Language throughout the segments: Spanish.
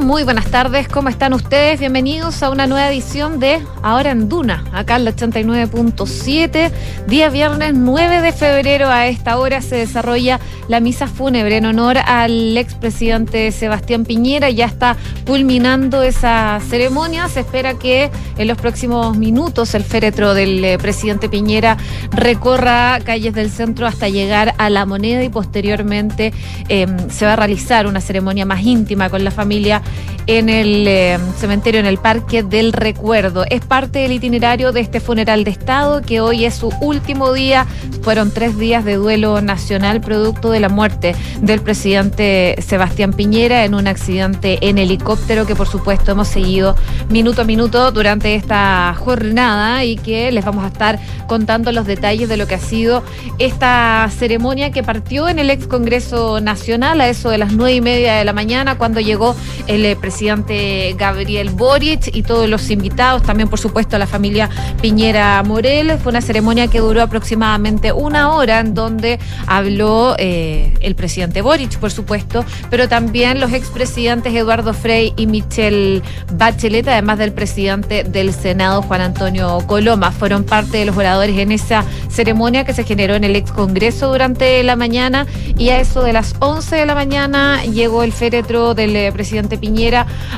Muy buenas tardes, ¿cómo están ustedes? Bienvenidos a una nueva edición de Ahora en Duna, acá en la 89.7. Día viernes 9 de febrero a esta hora se desarrolla la misa fúnebre en honor al expresidente Sebastián Piñera. Ya está culminando esa ceremonia. Se espera que en los próximos minutos el féretro del eh, presidente Piñera recorra calles del centro hasta llegar a la moneda y posteriormente em, se va a realizar una ceremonia más íntima con la familia en el em, cementerio, en el Parque del Recuerdo. Es parte del itinerario de este funeral de Estado que hoy es su último día. Fueron tres días de duelo nacional producto de la muerte del presidente Sebastián Piñera en un accidente en helicóptero que por supuesto hemos seguido minuto a minuto durante esta jornada y que les vamos a estar contando los detalles de lo que ha sido esta ceremonia que partió en el ex Congreso Nacional a eso de las nueve y media de la mañana cuando llegó el eh, presidente Gabriel Boric y todos los invitados, también por supuesto la familia Piñera Morel. Fue una ceremonia que duró aproximadamente una hora en donde habló eh, el presidente Boric, por supuesto, pero también los expresidentes Eduardo Frei y Michelle Bachelet, además del presidente del Senado Juan Antonio Coloma. Fueron parte de los oradores en esa ceremonia que se generó en el ex Congreso durante la mañana y a eso de las 11 de la mañana llegó el féretro del eh, presidente Piñera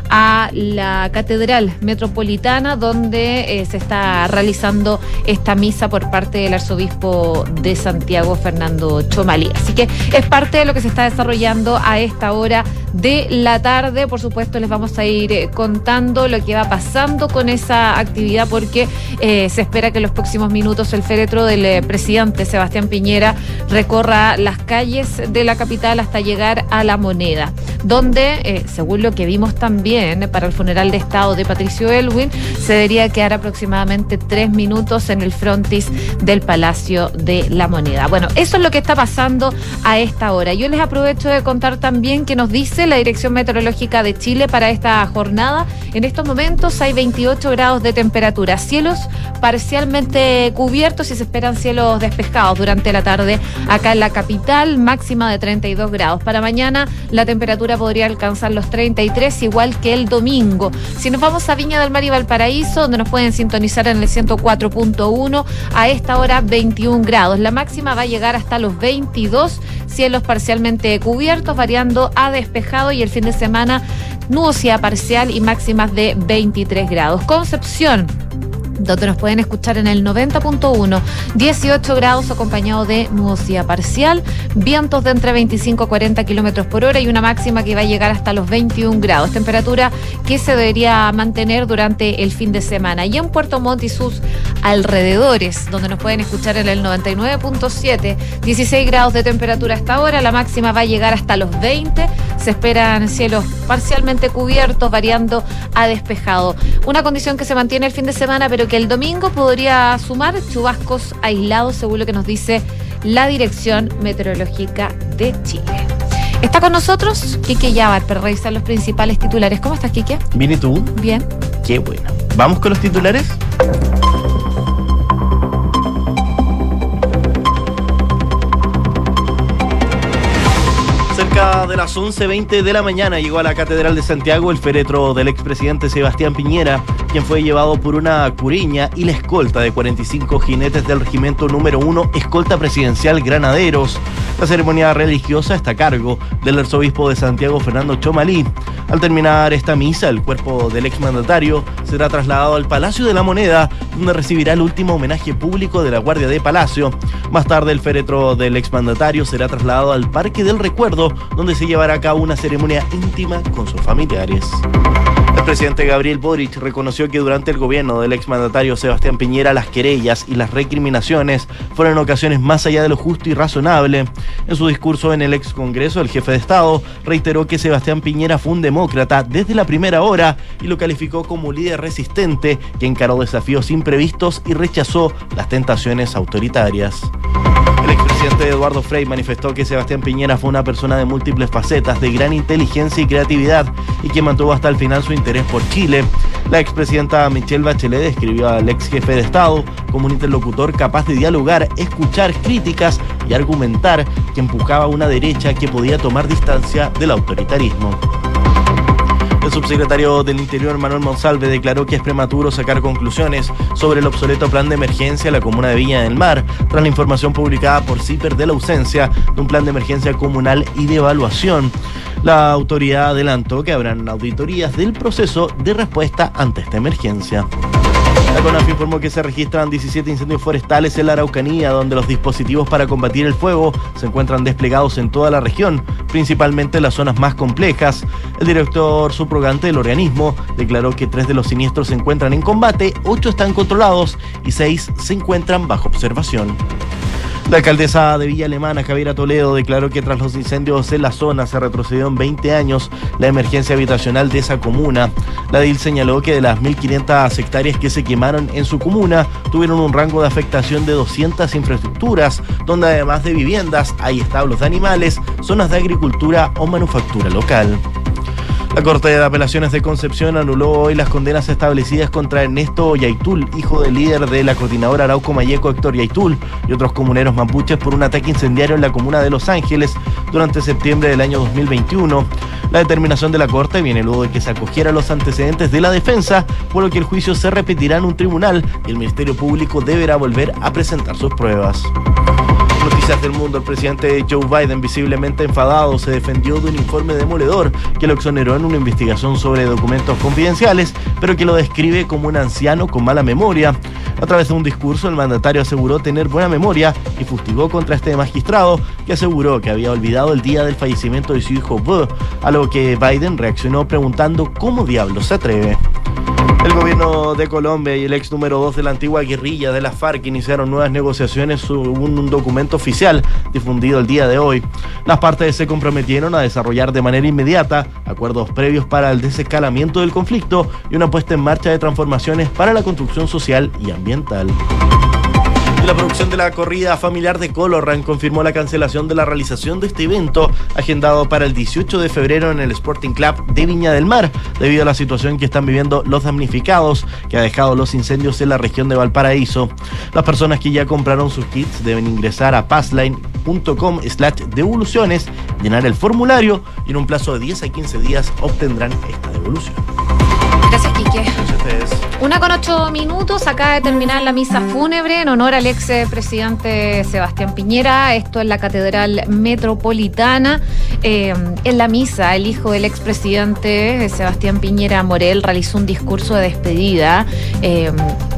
a la Catedral Metropolitana donde eh, se está realizando esta misa por parte del arzobispo de Santiago, Fernando Chomalí. Así que es parte de lo que se está desarrollando a esta hora de la tarde. Por supuesto, les vamos a ir eh, contando lo que va pasando con esa actividad porque se espera que en los próximos minutos el féretro del presidente Sebastián Piñera recorra las calles de la capital hasta llegar a la moneda, donde, eh, según lo que vimos también para el funeral de Estado de Patricio Elwin, se debería quedar aproximadamente tres minutos en el frontis del Palacio de la Moneda. Bueno, eso es lo que está pasando a esta hora. Yo les aprovecho de contar también que nos dice la Dirección Meteorológica de Chile para esta jornada. En estos momentos hay 28 grados de temperatura, cielos parcialmente cubiertos y se esperan cielos despejados durante la tarde acá en la capital, máxima de 32 grados. Para mañana la temperatura podría alcanzar los 33, igual que el domingo. Si nos vamos a Viña del Mar y Valparaíso, donde nos pueden sintonizar en el 104.1, a esta hora 21 grados. La máxima va a llegar hasta los 22, cielos parcialmente cubiertos, variando a despejado y el fin de semana nubosidad parcial y máximas de 23 grados. Concepción donde nos pueden escuchar en el 90.1, 18 grados acompañado de nubosidad parcial, vientos de entre 25 y 40 kilómetros por hora y una máxima que va a llegar hasta los 21 grados, temperatura que se debería mantener durante el fin de semana. Y en Puerto Montt y sus alrededores, donde nos pueden escuchar en el 99.7, 16 grados de temperatura hasta ahora, la máxima va a llegar hasta los 20, se esperan cielos parcialmente cubiertos, variando a despejado. Una condición que se mantiene el fin de semana, pero que el domingo podría sumar chubascos aislados, según lo que nos dice la Dirección Meteorológica de Chile. Está con nosotros Quique Yabar para revisar los principales titulares. ¿Cómo estás, Quique? Bien, ¿y tú? Bien. Qué bueno. ¿Vamos con los titulares? De las 11.20 de la mañana llegó a la Catedral de Santiago el féretro del expresidente Sebastián Piñera, quien fue llevado por una curiña y la escolta de 45 jinetes del regimiento número 1, escolta presidencial Granaderos. La ceremonia religiosa está a cargo del arzobispo de Santiago, Fernando Chomalí. Al terminar esta misa, el cuerpo del exmandatario será trasladado al Palacio de la Moneda, donde recibirá el último homenaje público de la Guardia de Palacio. Más tarde, el féretro del exmandatario será trasladado al Parque del Recuerdo, donde se llevará a cabo una ceremonia íntima con sus familiares. El presidente Gabriel Boric reconoció que durante el gobierno del exmandatario Sebastián Piñera las querellas y las recriminaciones fueron ocasiones más allá de lo justo y razonable. En su discurso en el ex Congreso, el jefe de Estado reiteró que Sebastián Piñera fue un demócrata desde la primera hora y lo calificó como líder resistente que encaró desafíos imprevistos y rechazó las tentaciones autoritarias. El expresidente Eduardo Frei manifestó que Sebastián Piñera fue una persona de múltiples facetas, de gran inteligencia y creatividad, y que mantuvo hasta el final su interés por Chile. La expresidenta Michelle Bachelet describió al ex jefe de Estado como un interlocutor capaz de dialogar, escuchar críticas y argumentar que empujaba a una derecha que podía tomar distancia del autoritarismo. El subsecretario del Interior, Manuel Monsalve, declaró que es prematuro sacar conclusiones sobre el obsoleto plan de emergencia en la comuna de Viña del Mar, tras la información publicada por CIPER de la ausencia de un plan de emergencia comunal y de evaluación. La autoridad adelantó que habrán auditorías del proceso de respuesta ante esta emergencia. La CONAF informó que se registran 17 incendios forestales en la Araucanía, donde los dispositivos para combatir el fuego se encuentran desplegados en toda la región, principalmente en las zonas más complejas. El director subrogante del organismo declaró que tres de los siniestros se encuentran en combate, ocho están controlados y seis se encuentran bajo observación. La alcaldesa de Villa Alemana, Javiera Toledo, declaró que tras los incendios en la zona se retrocedió en 20 años la emergencia habitacional de esa comuna. La DIL señaló que de las 1.500 hectáreas que se quemaron en su comuna, tuvieron un rango de afectación de 200 infraestructuras, donde además de viviendas hay establos de animales, zonas de agricultura o manufactura local. La Corte de Apelaciones de Concepción anuló hoy las condenas establecidas contra Ernesto Yaitul, hijo del líder de la coordinadora Arauco Mayeco Héctor Yaitul y otros comuneros mapuches por un ataque incendiario en la comuna de Los Ángeles durante septiembre del año 2021. La determinación de la Corte viene luego de que se acogieran los antecedentes de la defensa, por lo que el juicio se repetirá en un tribunal y el Ministerio Público deberá volver a presentar sus pruebas. Del mundo, el presidente Joe Biden, visiblemente enfadado, se defendió de un informe demoledor que lo exoneró en una investigación sobre documentos confidenciales, pero que lo describe como un anciano con mala memoria. A través de un discurso, el mandatario aseguró tener buena memoria y fustigó contra este magistrado, que aseguró que había olvidado el día del fallecimiento de su hijo Bo, a lo que Biden reaccionó preguntando cómo diablos se atreve. El gobierno de Colombia y el ex número 2 de la antigua guerrilla de la FARC iniciaron nuevas negociaciones según un documento oficial difundido el día de hoy. Las partes se comprometieron a desarrollar de manera inmediata acuerdos previos para el desescalamiento del conflicto y una puesta en marcha de transformaciones para la construcción social y ambiental. La producción de la corrida familiar de Colorran confirmó la cancelación de la realización de este evento, agendado para el 18 de febrero en el Sporting Club de Viña del Mar, debido a la situación que están viviendo los damnificados que ha dejado los incendios en la región de Valparaíso. Las personas que ya compraron sus kits deben ingresar a passline.com slash devoluciones, llenar el formulario y en un plazo de 10 a 15 días obtendrán esta devolución. Una con ocho minutos, acaba de terminar la misa fúnebre en honor al ex presidente Sebastián Piñera. Esto en la Catedral Metropolitana. Eh, en la misa, el hijo del expresidente Sebastián Piñera Morel realizó un discurso de despedida eh,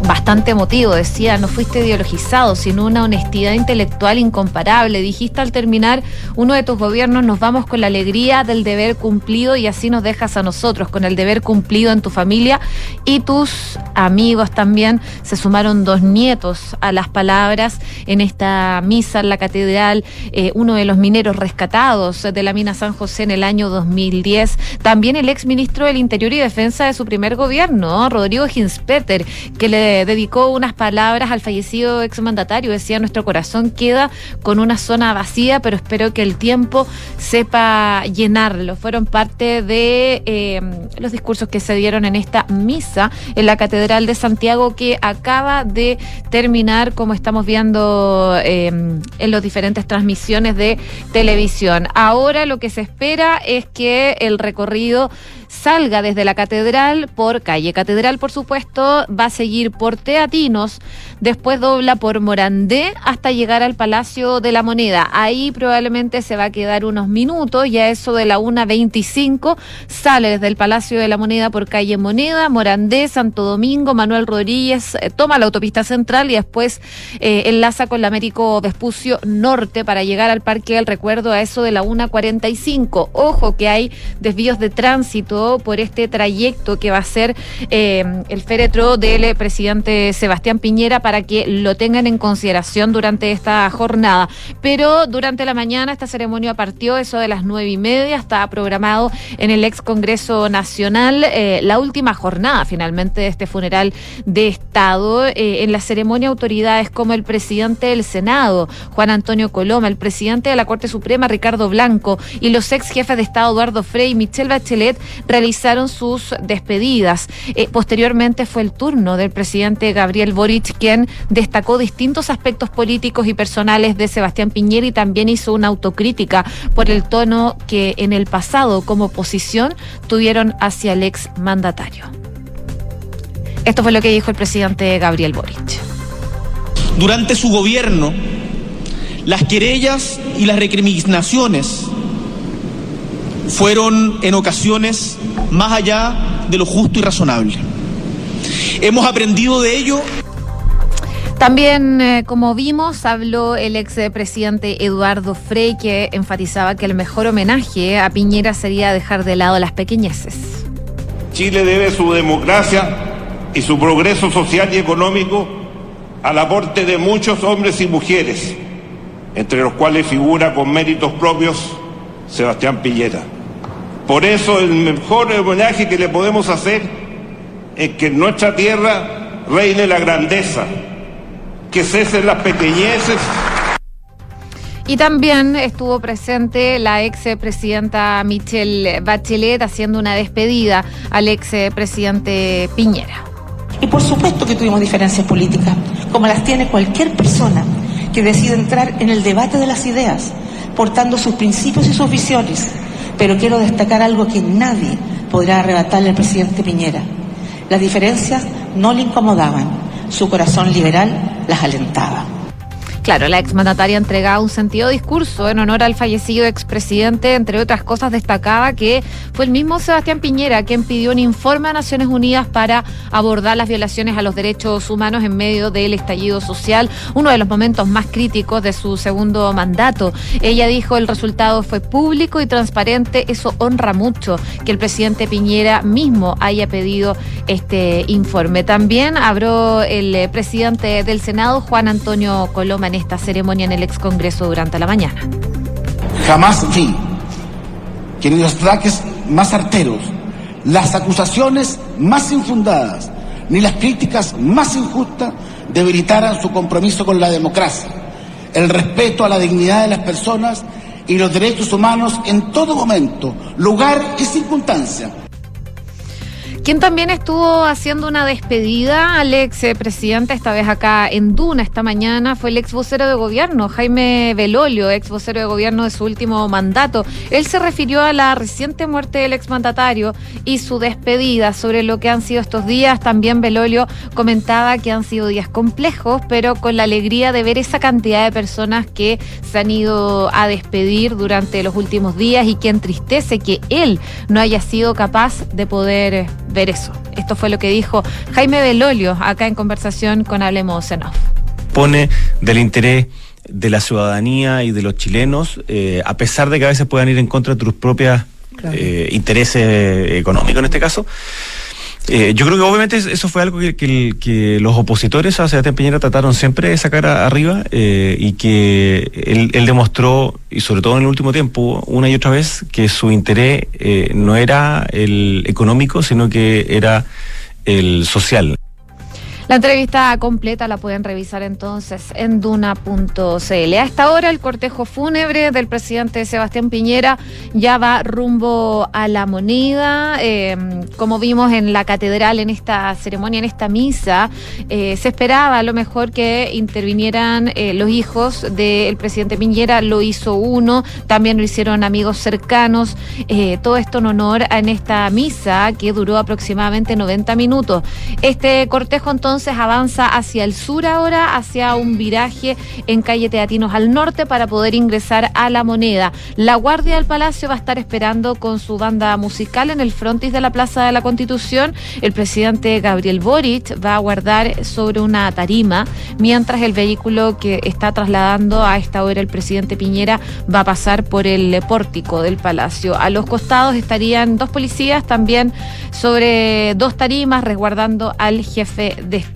bastante emotivo. Decía, no fuiste ideologizado, sino una honestidad intelectual incomparable. Dijiste al terminar uno de tus gobiernos, nos vamos con la alegría del deber cumplido y así nos dejas a nosotros, con el deber cumplido en tu familia y tus amigos también. Se sumaron dos nietos a las palabras en esta misa en la catedral, eh, uno de los mineros rescatados de la mina San José en el año 2010. También el ex ministro del Interior y Defensa de su primer gobierno, Rodrigo Ginspeter, que le dedicó unas palabras al fallecido exmandatario. Decía, nuestro corazón queda con una zona vacía, pero espero que el tiempo sepa llenarlo. Fueron parte de eh, los discursos que se dieron en esta misa en la Catedral de Santiago que acaba de terminar, como estamos viendo eh, en las diferentes transmisiones de televisión. Ahora lo que se espera es que el recorrido salga desde la catedral por calle Catedral, por supuesto, va a seguir por Teatinos, después dobla por Morandé hasta llegar al Palacio de la Moneda. Ahí probablemente se va a quedar unos minutos, ya eso de la 1.25 sale desde el Palacio de la Moneda por calle Moneda, Morandé, Santo Domingo, Manuel Rodríguez, eh, toma la autopista central y después eh, enlaza con la Américo Vespucio Norte para llegar al Parque del Recuerdo a eso de la 1.45. Ojo que hay desvíos de tránsito por este trayecto que va a ser eh, el féretro del presidente Sebastián Piñera para que lo tengan en consideración durante esta jornada. Pero durante la mañana esta ceremonia partió eso de las nueve y media, está programado en el ex Congreso Nacional eh, la última jornada finalmente de este funeral de Estado. Eh, en la ceremonia autoridades como el presidente del Senado, Juan Antonio Coloma, el presidente de la Corte Suprema, Ricardo Blanco, y los ex jefes de Estado, Eduardo Frey y Michelle Bachelet, realizaron sus despedidas. Eh, posteriormente fue el turno del presidente Gabriel Boric, quien destacó distintos aspectos políticos y personales de Sebastián Piñera y también hizo una autocrítica por el tono que en el pasado como oposición tuvieron hacia el ex mandatario. Esto fue lo que dijo el presidente Gabriel Boric. Durante su gobierno, las querellas y las recriminaciones fueron en ocasiones más allá de lo justo y razonable. Hemos aprendido de ello también, eh, como vimos, habló el expresidente Eduardo Frey, que enfatizaba que el mejor homenaje a Piñera sería dejar de lado las pequeñeces. Chile debe su democracia y su progreso social y económico al aporte de muchos hombres y mujeres, entre los cuales figura con méritos propios Sebastián Piñera. Por eso el mejor homenaje que le podemos hacer es que en nuestra tierra reine la grandeza, que cesen las pequeñeces. Y también estuvo presente la ex presidenta Michelle Bachelet haciendo una despedida al ex presidente Piñera. Y por supuesto que tuvimos diferencias políticas, como las tiene cualquier persona que decide entrar en el debate de las ideas, portando sus principios y sus visiones. Pero quiero destacar algo que nadie podrá arrebatarle al presidente Piñera. Las diferencias no le incomodaban, su corazón liberal las alentaba. Claro, la exmandataria entregaba un sentido discurso en honor al fallecido expresidente, entre otras cosas destacaba que fue el mismo Sebastián Piñera quien pidió un informe a Naciones Unidas para abordar las violaciones a los derechos humanos en medio del estallido social, uno de los momentos más críticos de su segundo mandato. Ella dijo el resultado fue público y transparente, eso honra mucho que el presidente Piñera mismo haya pedido este informe. También habló el presidente del Senado, Juan Antonio Coloma en esta ceremonia en el ex Congreso durante la mañana. Jamás vi que ni los ataques más arteros, las acusaciones más infundadas, ni las críticas más injustas debilitaran su compromiso con la democracia, el respeto a la dignidad de las personas y los derechos humanos en todo momento, lugar y circunstancia quien también estuvo haciendo una despedida al ex presidente, esta vez acá en Duna esta mañana, fue el ex vocero de gobierno, Jaime Belolio, ex vocero de gobierno de su último mandato. Él se refirió a la reciente muerte del ex mandatario y su despedida sobre lo que han sido estos días. También Belolio comentaba que han sido días complejos, pero con la alegría de ver esa cantidad de personas que se han ido a despedir durante los últimos días y que entristece que él no haya sido capaz de poder ver eso. Esto fue lo que dijo Jaime Belolio acá en conversación con Hablemos en Pone del interés de la ciudadanía y de los chilenos, eh, a pesar de que a veces puedan ir en contra de tus propios eh, intereses económicos en este caso. Eh, yo creo que obviamente eso fue algo que, los opositores a Sebastián Piñera trataron siempre de sacar arriba eh, y que él, demostró, y sobre todo en el último tiempo, una y otra vez, que su interés eh, no era el económico, sino que era el social. La entrevista completa la pueden revisar entonces en duna.cl. A esta hora el cortejo fúnebre del presidente Sebastián Piñera ya va rumbo a la moneda. Eh, como vimos en la catedral, en esta ceremonia, en esta misa, eh, se esperaba a lo mejor que intervinieran eh, los hijos del presidente Piñera. Lo hizo uno, también lo hicieron amigos cercanos. todo esto en honor a esta misa que duró aproximadamente 90 minutos. Este cortejo entonces entonces avanza hacia el sur ahora, hacia un viraje en calle Teatinos al norte para poder ingresar a la moneda. La Guardia del Palacio va a estar esperando con su banda musical en el frontis de la Plaza de la Constitución. El presidente Gabriel Boric va a guardar sobre una tarima, mientras el vehículo que está trasladando a esta hora el presidente Piñera va a pasar por el pórtico del Palacio. A los costados estarían dos policías también sobre dos tarimas resguardando al jefe de Estado.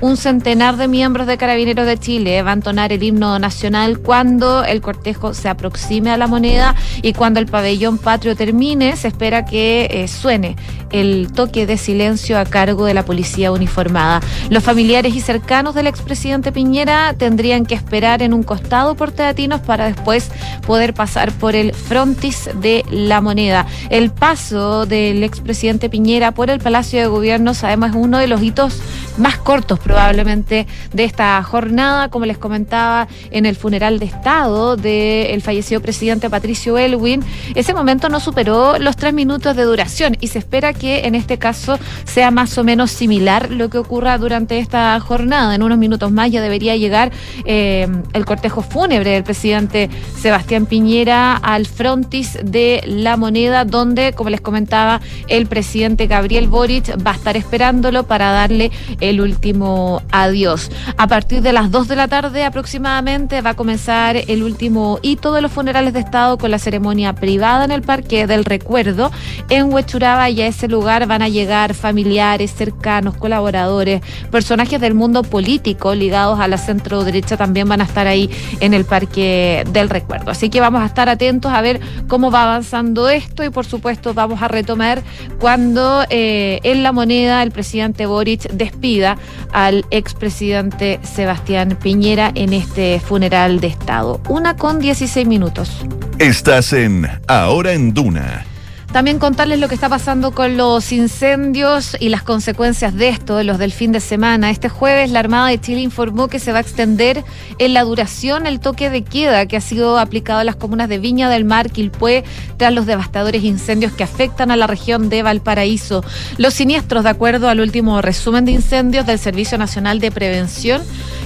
Un centenar de miembros de Carabineros de Chile va a entonar el himno nacional cuando el cortejo se aproxime a la moneda y cuando el pabellón patrio termine, se espera que eh, suene el toque de silencio a cargo de la policía uniformada. Los familiares y cercanos del expresidente Piñera tendrían que esperar en un costado por Teatinos para después poder pasar por el frontis de la moneda. El paso del expresidente Piñera por el Palacio de Gobierno sabemos es uno de los hitos más cortos probablemente de esta jornada, como les comentaba en el funeral de Estado del fallecido presidente Patricio Elwin. Ese momento no superó los tres minutos de duración y se espera que en este caso sea más o menos similar lo que ocurra durante esta jornada. En unos minutos más ya debería llegar eh, el cortejo fúnebre del presidente Sebastián Piñera al frontis de la moneda, donde, como les comentaba, el presidente Gabriel Boric va a estar esperándolo para darle el último adiós. A partir de las 2 de la tarde aproximadamente va a comenzar el último hito de los funerales de Estado con la ceremonia privada en el Parque del Recuerdo en Huechuraba y a ese lugar van a llegar familiares, cercanos, colaboradores, personajes del mundo político ligados a la centro derecha también van a estar ahí en el Parque del Recuerdo. Así que vamos a estar atentos a ver cómo va avanzando esto y por supuesto vamos a retomar cuando eh, en la moneda el presidente Boric despida al expresidente Sebastián Piñera en este funeral de Estado. Una con 16 minutos. Estás en Ahora en Duna. También contarles lo que está pasando con los incendios y las consecuencias de esto, los del fin de semana. Este jueves la Armada de Chile informó que se va a extender en la duración el toque de queda que ha sido aplicado a las comunas de Viña del Mar, Quilpué, tras los devastadores incendios que afectan a la región de Valparaíso. Los siniestros, de acuerdo al último resumen de incendios del Servicio Nacional de Prevención,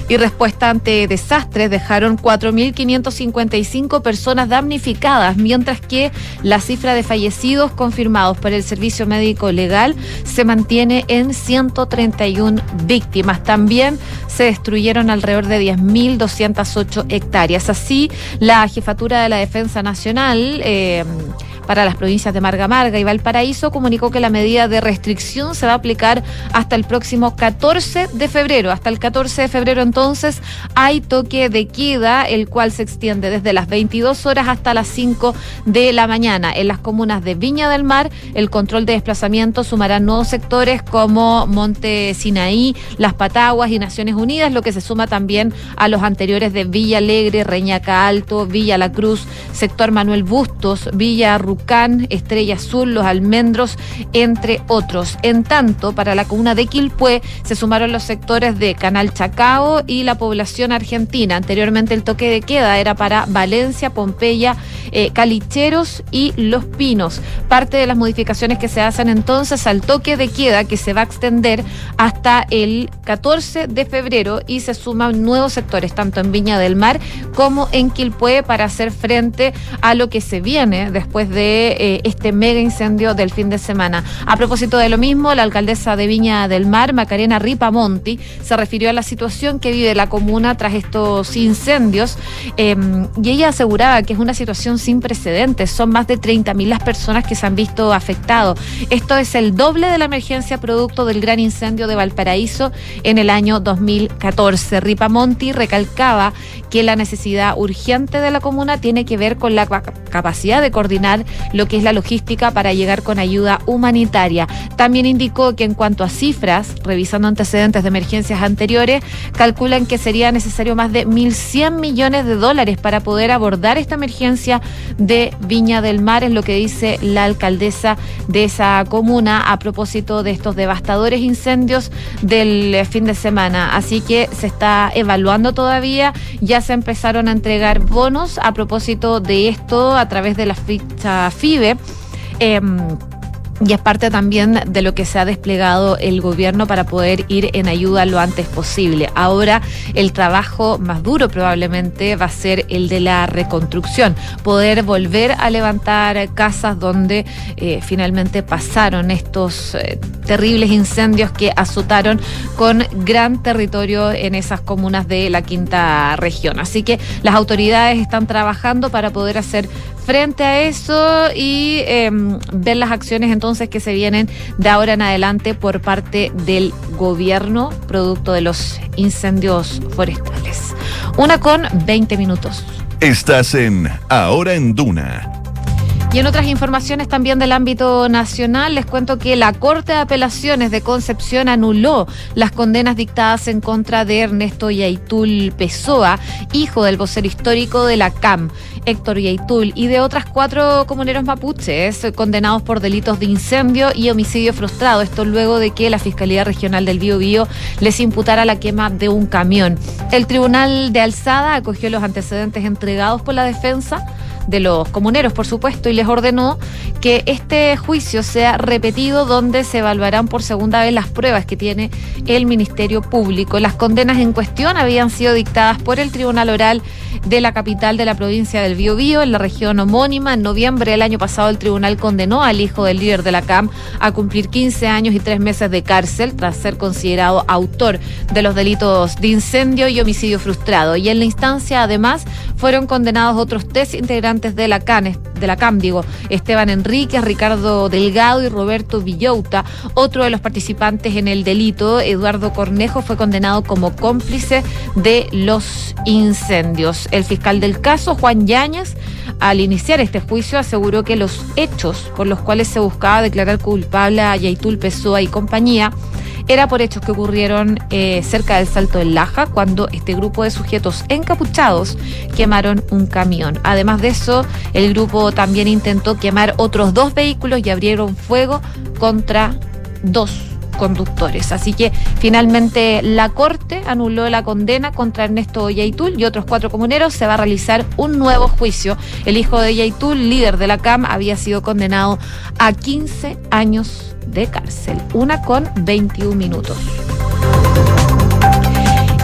y respuesta ante desastres dejaron 4.555 personas damnificadas, mientras que la cifra de fallecidos confirmados por el Servicio Médico Legal se mantiene en 131 víctimas. También se destruyeron alrededor de 10.208 hectáreas. Así, la Jefatura de la Defensa Nacional... Eh, para las provincias de Marga Marga y Valparaíso comunicó que la medida de restricción se va a aplicar hasta el próximo 14 de febrero. Hasta el 14 de febrero entonces hay toque de queda, el cual se extiende desde las 22 horas hasta las 5 de la mañana. En las comunas de Viña del Mar, el control de desplazamiento sumará nuevos sectores como Monte Sinaí, Las Pataguas y Naciones Unidas, lo que se suma también a los anteriores de Villa Alegre, Reñaca Alto, Villa La Cruz, sector Manuel Bustos, Villa Estrella Azul, Los Almendros, entre otros. En tanto, para la comuna de Quilpué se sumaron los sectores de Canal Chacao y la población argentina. Anteriormente el toque de queda era para Valencia, Pompeya, eh, Calicheros y Los Pinos. Parte de las modificaciones que se hacen entonces al toque de queda que se va a extender hasta el 14 de febrero y se suman nuevos sectores, tanto en Viña del Mar como en Quilpué, para hacer frente a lo que se viene después de eh, este mega incendio del fin de semana. A propósito de lo mismo, la alcaldesa de Viña del Mar, Macarena Ripamonti, se refirió a la situación que vive la comuna tras estos incendios em, y ella aseguraba que es una situación sin precedentes. Son más de 30.000 las personas que se han visto afectados. Esto es el doble de la emergencia producto del gran incendio de Valparaíso en el año 2014. Ripamonti recalcaba que la necesidad urgente de la comuna tiene que ver con la capacidad de coordinar lo que es la logística para llegar con ayuda humanitaria. También indicó que en cuanto a cifras, revisando antecedentes de emergencias anteriores, calculan que sería necesario más de 1.100 millones de dólares para poder abordar esta emergencia de Viña del Mar, es lo que dice la alcaldesa de esa comuna a propósito de estos devastadores incendios del fin de semana. Así que se está evaluando todavía, ya se empezaron a entregar bonos a propósito de esto a través de la ficha FIBE. Em, y es parte también de lo que se ha desplegado el gobierno para poder ir en ayuda lo antes posible. Ahora el trabajo más duro probablemente va a ser el de la reconstrucción, poder volver a levantar casas donde eh, finalmente pasaron estos eh, terribles incendios que azotaron con gran territorio en esas comunas de la quinta región. Así que las autoridades están trabajando para poder hacer frente a eso y em, ver las acciones entonces que se vienen de ahora en adelante por parte del gobierno producto de los incendios forestales. Una con 20 minutos. Estás en Ahora en Duna. Y en otras informaciones también del ámbito nacional, les cuento que la Corte de Apelaciones de Concepción anuló las condenas dictadas en contra de Ernesto Yaitul Pessoa, hijo del vocero histórico de la CAM, Héctor Yaitul, y de otras cuatro comuneros mapuches condenados por delitos de incendio y homicidio frustrado. Esto luego de que la Fiscalía Regional del Biobío les imputara la quema de un camión. El Tribunal de Alzada acogió los antecedentes entregados por la defensa de los comuneros, por supuesto, y les ordenó que este juicio sea repetido donde se evaluarán por segunda vez las pruebas que tiene el Ministerio Público. Las condenas en cuestión habían sido dictadas por el Tribunal Oral de la capital de la provincia del Biobío, en la región homónima. En noviembre del año pasado el tribunal condenó al hijo del líder de la CAM a cumplir 15 años y 3 meses de cárcel tras ser considerado autor de los delitos de incendio y homicidio frustrado. Y en la instancia además fueron condenados otros tres integrantes de la CAN, de la CAM, digo, Esteban Enríquez, Ricardo Delgado y Roberto Villouta. Otro de los participantes en el delito, Eduardo Cornejo, fue condenado como cómplice de los incendios. El fiscal del caso, Juan Yáñez, al iniciar este juicio, aseguró que los hechos por los cuales se buscaba declarar culpable a Yaitul Pessoa y compañía era por hechos que ocurrieron eh, cerca del Salto del Laja, cuando este grupo de sujetos encapuchados quemaron un camión. Además de eso, el grupo también intentó quemar otros dos vehículos y abrieron fuego contra dos conductores. Así que finalmente la Corte anuló la condena contra Ernesto Yaitul y otros cuatro comuneros. Se va a realizar un nuevo juicio. El hijo de Yaitul, líder de la CAM, había sido condenado a 15 años de cárcel. Una con 21 minutos.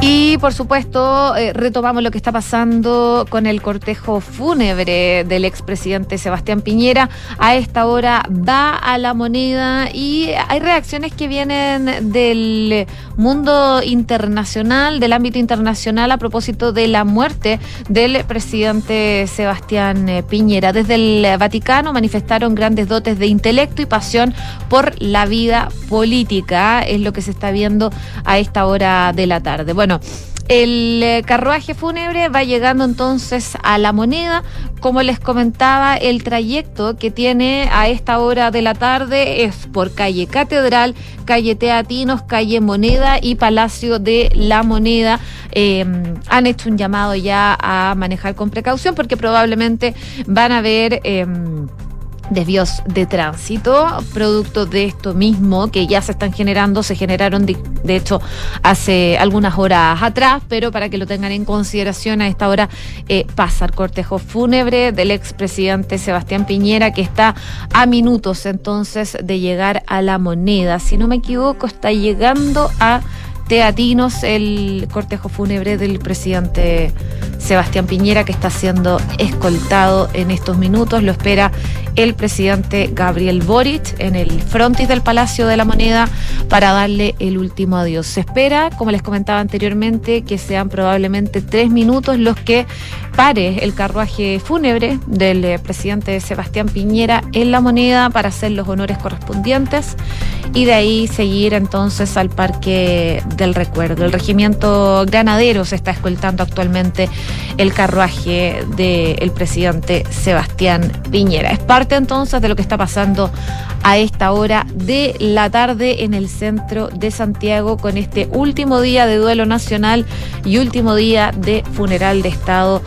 Y por supuesto, eh, retomamos lo que está pasando con el cortejo fúnebre del expresidente Sebastián Piñera. A esta hora va a la moneda y hay reacciones que vienen del mundo internacional, del ámbito internacional a propósito de la muerte del presidente Sebastián eh, Piñera. Desde el Vaticano manifestaron grandes dotes de intelecto y pasión por la vida política. Es lo que se está viendo a esta hora de la tarde. Bueno, bueno, el eh, carruaje fúnebre va llegando entonces a la moneda. Como les comentaba, el trayecto que tiene a esta hora de la tarde es por calle Catedral, calle Teatinos, calle Moneda y Palacio de la Moneda. Em, han hecho un llamado ya a manejar con precaución porque probablemente van a ver... Em, desvíos de tránsito, producto de esto mismo que ya se están generando, se generaron de, hecho hace algunas horas atrás, pero para que lo tengan en consideración a esta hora eh, pasa el cortejo fúnebre del expresidente Sebastián Piñera que está a minutos entonces de llegar a la moneda, si no me equivoco está llegando a Teatinos el cortejo fúnebre del presidente Sebastián Piñera que está siendo escoltado en estos minutos. Lo espera el presidente Gabriel Boric en el frontis del Palacio de la Moneda para darle el último adiós. Se espera, como les comentaba anteriormente, que sean probablemente tres minutos los que pare el carruaje fúnebre del eh, presidente Sebastián Piñera en la Moneda para hacer los honores correspondientes y de ahí seguir entonces al Parque del Recuerdo. El regimiento granadero se está escoltando actualmente el carruaje del presidente Sebastián Piñera. Es parte entonces de lo que está pasando a esta hora de la tarde en el centro de Santiago con este último día de duelo nacional y último día de funeral de Estado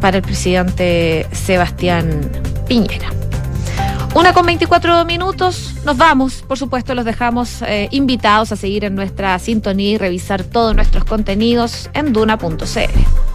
para el presidente Sebastián Piñera. Una con 24 minutos, nos vamos. Por supuesto, los dejamos eh, invitados a seguir en nuestra sintonía y revisar todos nuestros contenidos en duna.cl.